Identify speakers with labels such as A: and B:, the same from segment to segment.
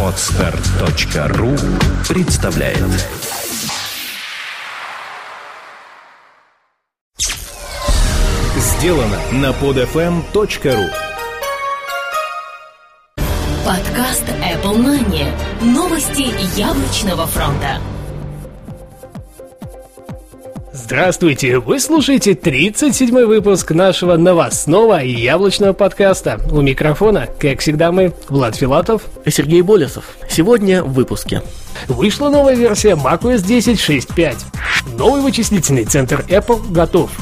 A: Отстар.ру представляет Сделано на podfm.ru
B: Подкаст Apple Money. Новости яблочного фронта.
C: Здравствуйте! Вы слушаете 37-й выпуск нашего новостного и яблочного подкаста. У микрофона, как всегда, мы, Влад Филатов
D: и Сергей Болесов. Сегодня в выпуске.
C: Вышла новая версия macOS 10.6.5. Новый вычислительный центр Apple готов.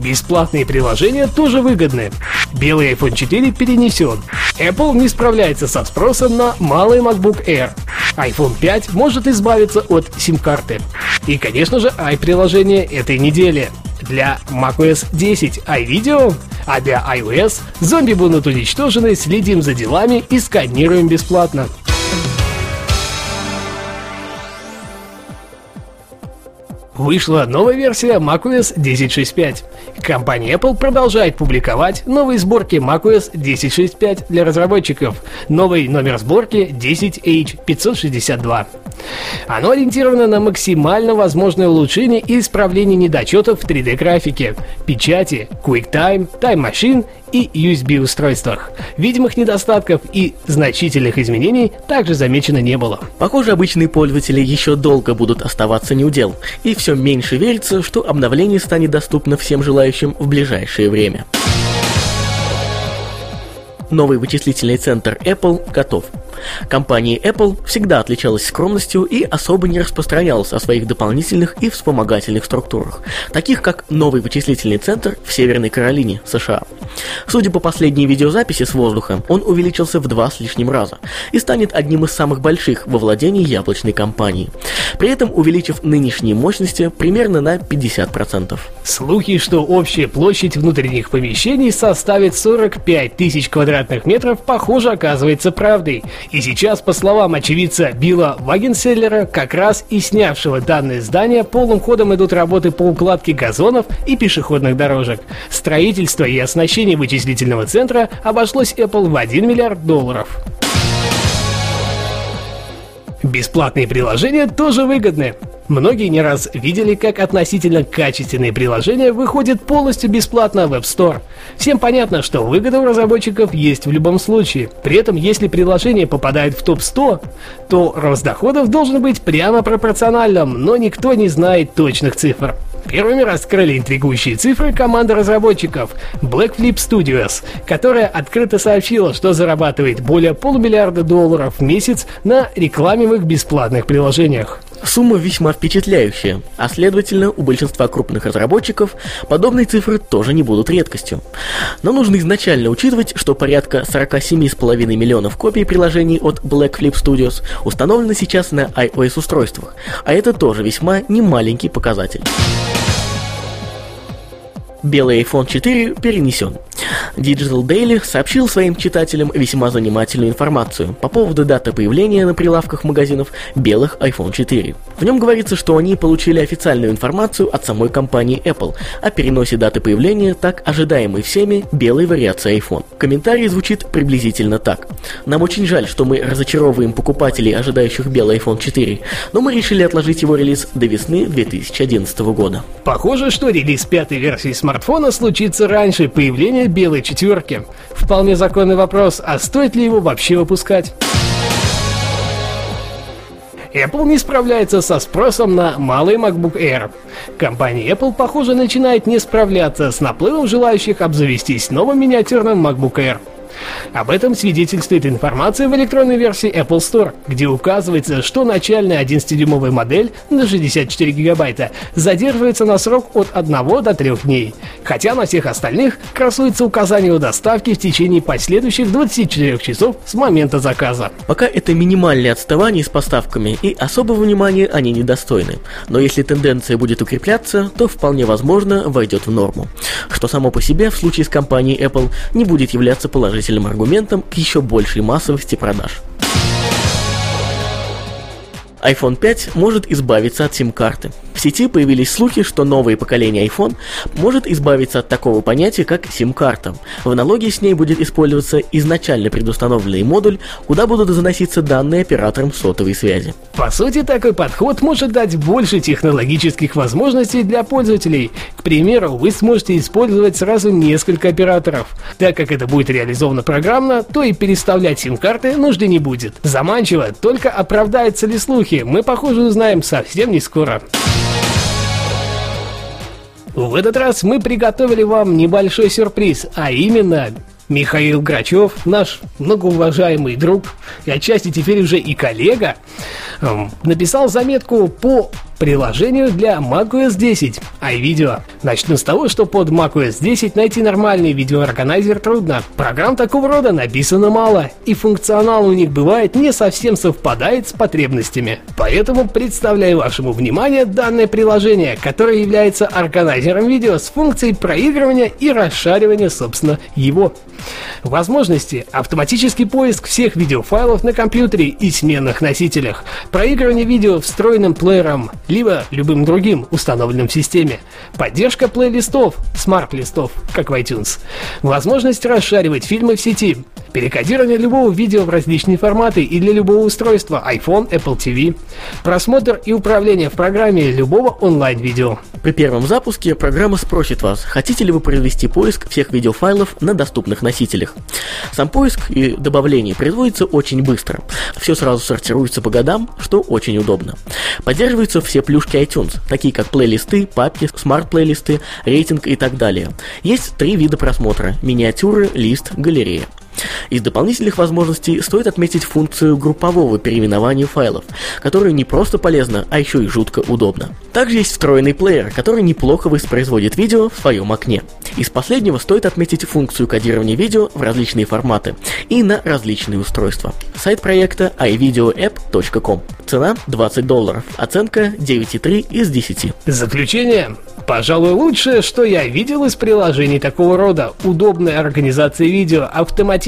C: Бесплатные приложения тоже выгодны. Белый iPhone 4 перенесен. Apple не справляется со спросом на малый MacBook Air. iPhone 5 может избавиться от сим-карты. И, конечно же, i-приложение этой недели. Для macOS 10 iVideo, а для iOS зомби будут уничтожены, следим за делами и сканируем бесплатно. Вышла новая версия macOS 10.6.5. Компания Apple продолжает публиковать новые сборки macOS 10.6.5 для разработчиков. Новый номер сборки 10H562. Оно ориентировано на максимально возможное улучшение и исправление недочетов в 3D-графике, печати, QuickTime, Time Machine и USB-устройствах. Видимых недостатков и значительных изменений также замечено не было.
D: Похоже, обычные пользователи еще долго будут оставаться неудел, и все меньше верится, что обновление станет доступно всем желающим в ближайшее время. Новый вычислительный центр Apple готов. Компания Apple всегда отличалась скромностью и особо не распространялась о своих дополнительных и вспомогательных структурах, таких как новый вычислительный центр в Северной Каролине, США. Судя по последней видеозаписи с воздуха, он увеличился в два с лишним раза и станет одним из самых больших во владении яблочной компании, при этом увеличив нынешние мощности примерно на 50%.
C: Слухи, что общая площадь внутренних помещений составит 45 тысяч квадратных метров, похоже оказывается правдой, и сейчас, по словам очевидца Билла Вагенселлера, как раз и снявшего данное здание, полным ходом идут работы по укладке газонов и пешеходных дорожек. Строительство и оснащение вычислительного центра обошлось Apple в 1 миллиард долларов. Бесплатные приложения тоже выгодны. Многие не раз видели, как относительно качественные приложения выходят полностью бесплатно в App Store. Всем понятно, что выгода у разработчиков есть в любом случае. При этом, если приложение попадает в топ-100, то рост доходов должен быть прямо пропорциональным, но никто не знает точных цифр. Первыми раскрыли интригующие цифры команда разработчиков Black Flip Studios, которая открыто сообщила, что зарабатывает более полумиллиарда долларов в месяц на рекламимых бесплатных приложениях.
D: Сумма весьма впечатляющая, а следовательно, у большинства крупных разработчиков подобные цифры тоже не будут редкостью. Но нужно изначально учитывать, что порядка 47,5 миллионов копий приложений от Black Flip Studios установлено сейчас на iOS устройствах, а это тоже весьма немаленький показатель. Белый iPhone 4 перенесен. Digital Daily сообщил своим читателям весьма занимательную информацию по поводу даты появления на прилавках магазинов белых iPhone 4. В нем говорится, что они получили официальную информацию от самой компании Apple о переносе даты появления так ожидаемой всеми белой вариации iPhone. Комментарий звучит приблизительно так. Нам очень жаль, что мы разочаровываем покупателей, ожидающих белый iPhone 4, но мы решили отложить его релиз до весны 2011 года.
C: Похоже, что релиз пятой версии смартфона случится раньше появления белой четверки. Вполне законный вопрос, а стоит ли его вообще выпускать? Apple не справляется со спросом на малый MacBook Air. Компания Apple, похоже, начинает не справляться с наплывом желающих обзавестись новым миниатюрным MacBook Air. Об этом свидетельствует информация в электронной версии Apple Store, где указывается, что начальная 11-дюймовая модель на 64 гигабайта задерживается на срок от 1 до 3 дней, хотя на всех остальных красуется указание о доставке в течение последующих 24 часов с момента заказа.
D: Пока это минимальное отставание с поставками и особого внимания они недостойны, но если тенденция будет укрепляться, то вполне возможно войдет в норму, что само по себе в случае с компанией Apple не будет являться положительным аргументом к еще большей массовости продаж. iPhone 5 может избавиться от сим-карты. В сети появились слухи, что новое поколение iPhone может избавиться от такого понятия, как сим-карта. В аналогии с ней будет использоваться изначально предустановленный модуль, куда будут заноситься данные операторам сотовой связи.
C: По сути, такой подход может дать больше технологических возможностей для пользователей. К примеру, вы сможете использовать сразу несколько операторов. Так как это будет реализовано программно, то и переставлять сим-карты нужды не будет. Заманчиво, только оправдаются ли слухи, мы, похоже, узнаем совсем не скоро. В этот раз мы приготовили вам небольшой сюрприз, а именно Михаил Грачев, наш многоуважаемый друг и отчасти теперь уже и коллега, эм, написал заметку по приложению для macOS 10, iVideo. Начну с того, что под macOS 10 найти нормальный видеоорганайзер трудно. Программ такого рода написано мало, и функционал у них бывает не совсем совпадает с потребностями. Поэтому представляю вашему вниманию данное приложение, которое является органайзером видео с функцией проигрывания и расшаривания, собственно, его. Возможности – автоматический поиск всех видеофайлов на компьютере и сменных носителях, проигрывание видео встроенным плеером, либо любым другим установленным в системе, поддержка плейлистов, смарт-листов, как в iTunes, возможность расшаривать фильмы в сети, перекодирование любого видео в различные форматы и для любого устройства iPhone, Apple TV, просмотр и управление в программе любого онлайн-видео.
D: При первом запуске программа спросит вас, хотите ли вы провести поиск всех видеофайлов на доступных носителях. Сам поиск и добавление производится очень быстро. Все сразу сортируется по годам, что очень удобно. Поддерживаются все плюшки iTunes, такие как плейлисты, папки, смарт-плейлисты, рейтинг и так далее. Есть три вида просмотра – миниатюры, лист, галерея. Из дополнительных возможностей стоит отметить функцию группового переименования файлов, которая не просто полезна, а еще и жутко удобна. Также есть встроенный плеер, который неплохо воспроизводит видео в своем окне. Из последнего стоит отметить функцию кодирования видео в различные форматы и на различные устройства. Сайт проекта ivideoapp.com. Цена 20 долларов. Оценка 9,3 из 10.
C: Заключение. Пожалуй, лучшее, что я видел из приложений такого рода. Удобная организация видео,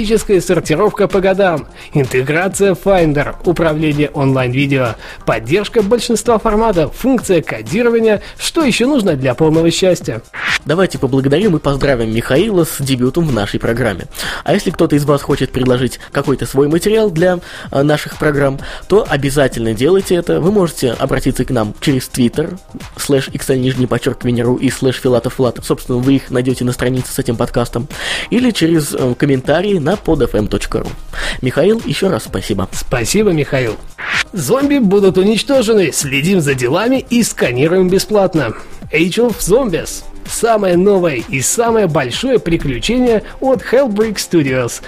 C: автоматическая сортировка по годам, интеграция Finder, управление онлайн-видео, поддержка большинства форматов, функция кодирования. Что еще нужно для полного счастья?
D: Давайте поблагодарим и поздравим Михаила с дебютом в нашей программе. А если кто-то из вас хочет предложить какой-то свой материал для э, наших программ, то обязательно делайте это. Вы можете обратиться к нам через Twitter, слэш xl нижний подчеркивание ру и слэш филатов. Собственно, вы их найдете на странице с этим подкастом. Или через э, комментарии на podfm.ru. Михаил, еще раз спасибо.
C: Спасибо, Михаил. Зомби будут уничтожены, следим за делами и сканируем бесплатно. Age of Zombies. Самое новое и самое большое приключение от Hellbreak Studios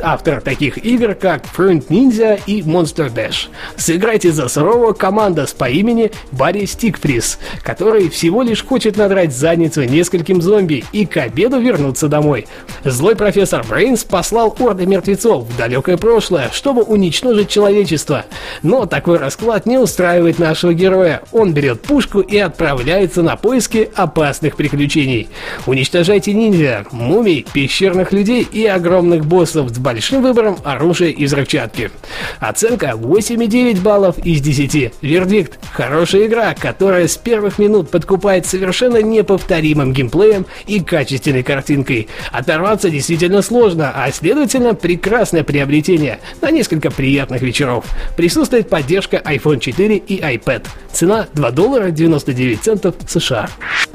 C: автор таких игр, как Fruit Ninja и Monster Dash. Сыграйте за сурового командос по имени Барри Стикфрис, который всего лишь хочет надрать задницу нескольким зомби и к обеду вернуться домой. Злой профессор Брейнс послал орды мертвецов в далекое прошлое, чтобы уничтожить человечество. Но такой расклад не устраивает нашего героя. Он берет пушку и отправляется на поиски опасных приключений. Уничтожайте ниндзя, мумий, пещерных людей и огромных боссов с большим выбором оружия и взрывчатки. Оценка 8,9 баллов из 10. Вердикт – хорошая игра, которая с первых минут подкупает совершенно неповторимым геймплеем и качественной картинкой. Оторваться действительно сложно, а следовательно прекрасное приобретение на несколько приятных вечеров. Присутствует поддержка iPhone 4 и iPad. Цена 2 доллара 99 центов США.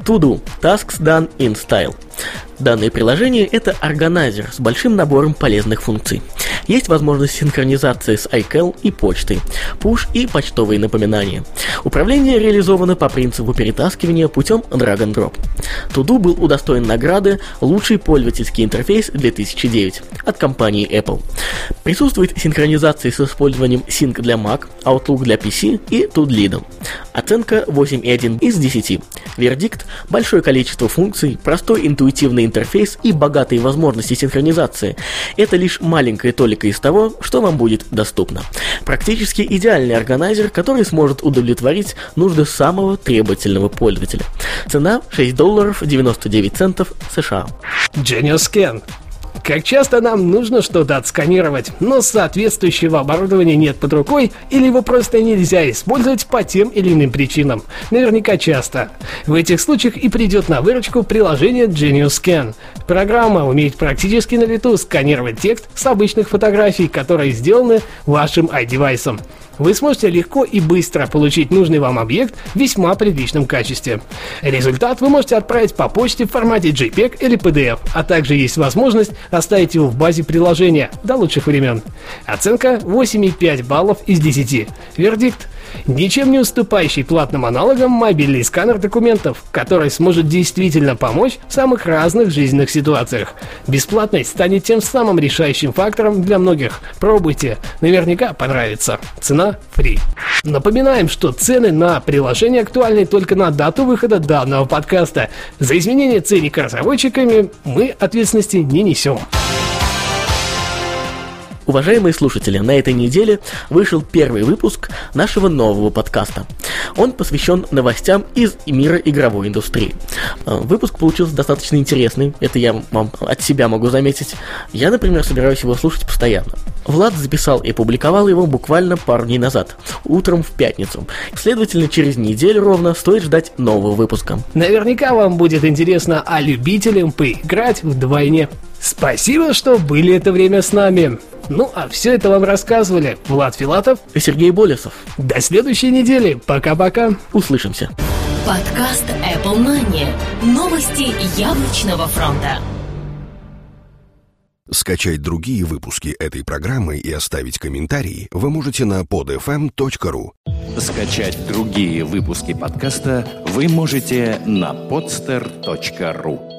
D: To Tasks done in style. Данное приложение – это органайзер с большим набором полезных функций. Есть возможность синхронизации с iCal и почтой, push и почтовые напоминания. Управление реализовано по принципу перетаскивания путем drag and drop. Туду был удостоен награды «Лучший пользовательский интерфейс 2009» от компании Apple. Присутствует синхронизация с использованием Sync для Mac, Outlook для PC и Toodlead. Оценка 8,1 из 10. Вердикт – большое количество функций, простой интуитивный интерфейс и богатые возможности синхронизации. Это лишь маленькая толика из того, что вам будет доступно. Практически идеальный органайзер, который сможет удовлетворить нужды самого требовательного пользователя. Цена 6 долларов 99 центов США.
C: Genius Scan Как часто нам нужно что-то отсканировать, но соответствующего оборудования нет под рукой или его просто нельзя использовать по тем или иным причинам? Наверняка часто. В этих случаях и придет на выручку приложение Genius Scan. Программа умеет практически на лету сканировать текст с обычных фотографий, которые сделаны вашим iDevice вы сможете легко и быстро получить нужный вам объект в весьма приличном качестве. Результат вы можете отправить по почте в формате JPEG или PDF, а также есть возможность оставить его в базе приложения до лучших времен. Оценка 8,5 баллов из 10. Вердикт Ничем не уступающий платным аналогам мобильный сканер документов, который сможет действительно помочь в самых разных жизненных ситуациях. Бесплатность станет тем самым решающим фактором для многих. Пробуйте, наверняка понравится. Цена фри. Напоминаем, что цены на приложение актуальны только на дату выхода данного подкаста. За изменение ценника разработчиками мы ответственности не несем.
D: Уважаемые слушатели, на этой неделе вышел первый выпуск нашего нового подкаста. Он посвящен новостям из мира игровой индустрии. Э, выпуск получился достаточно интересный, это я вам от себя могу заметить. Я, например, собираюсь его слушать постоянно. Влад записал и публиковал его буквально пару дней назад, утром в пятницу. Следовательно, через неделю ровно стоит ждать нового выпуска.
C: Наверняка вам будет интересно, а любителям поиграть вдвойне. Спасибо, что были это время с нами. Ну, а все это вам рассказывали Влад Филатов
D: и Сергей Болесов.
C: До следующей недели. Пока-пока.
D: Услышимся.
B: Подкаст Apple Money. Новости яблочного фронта.
A: Скачать другие выпуски этой программы и оставить комментарии вы можете на podfm.ru. Скачать другие выпуски подкаста вы можете на podster.ru.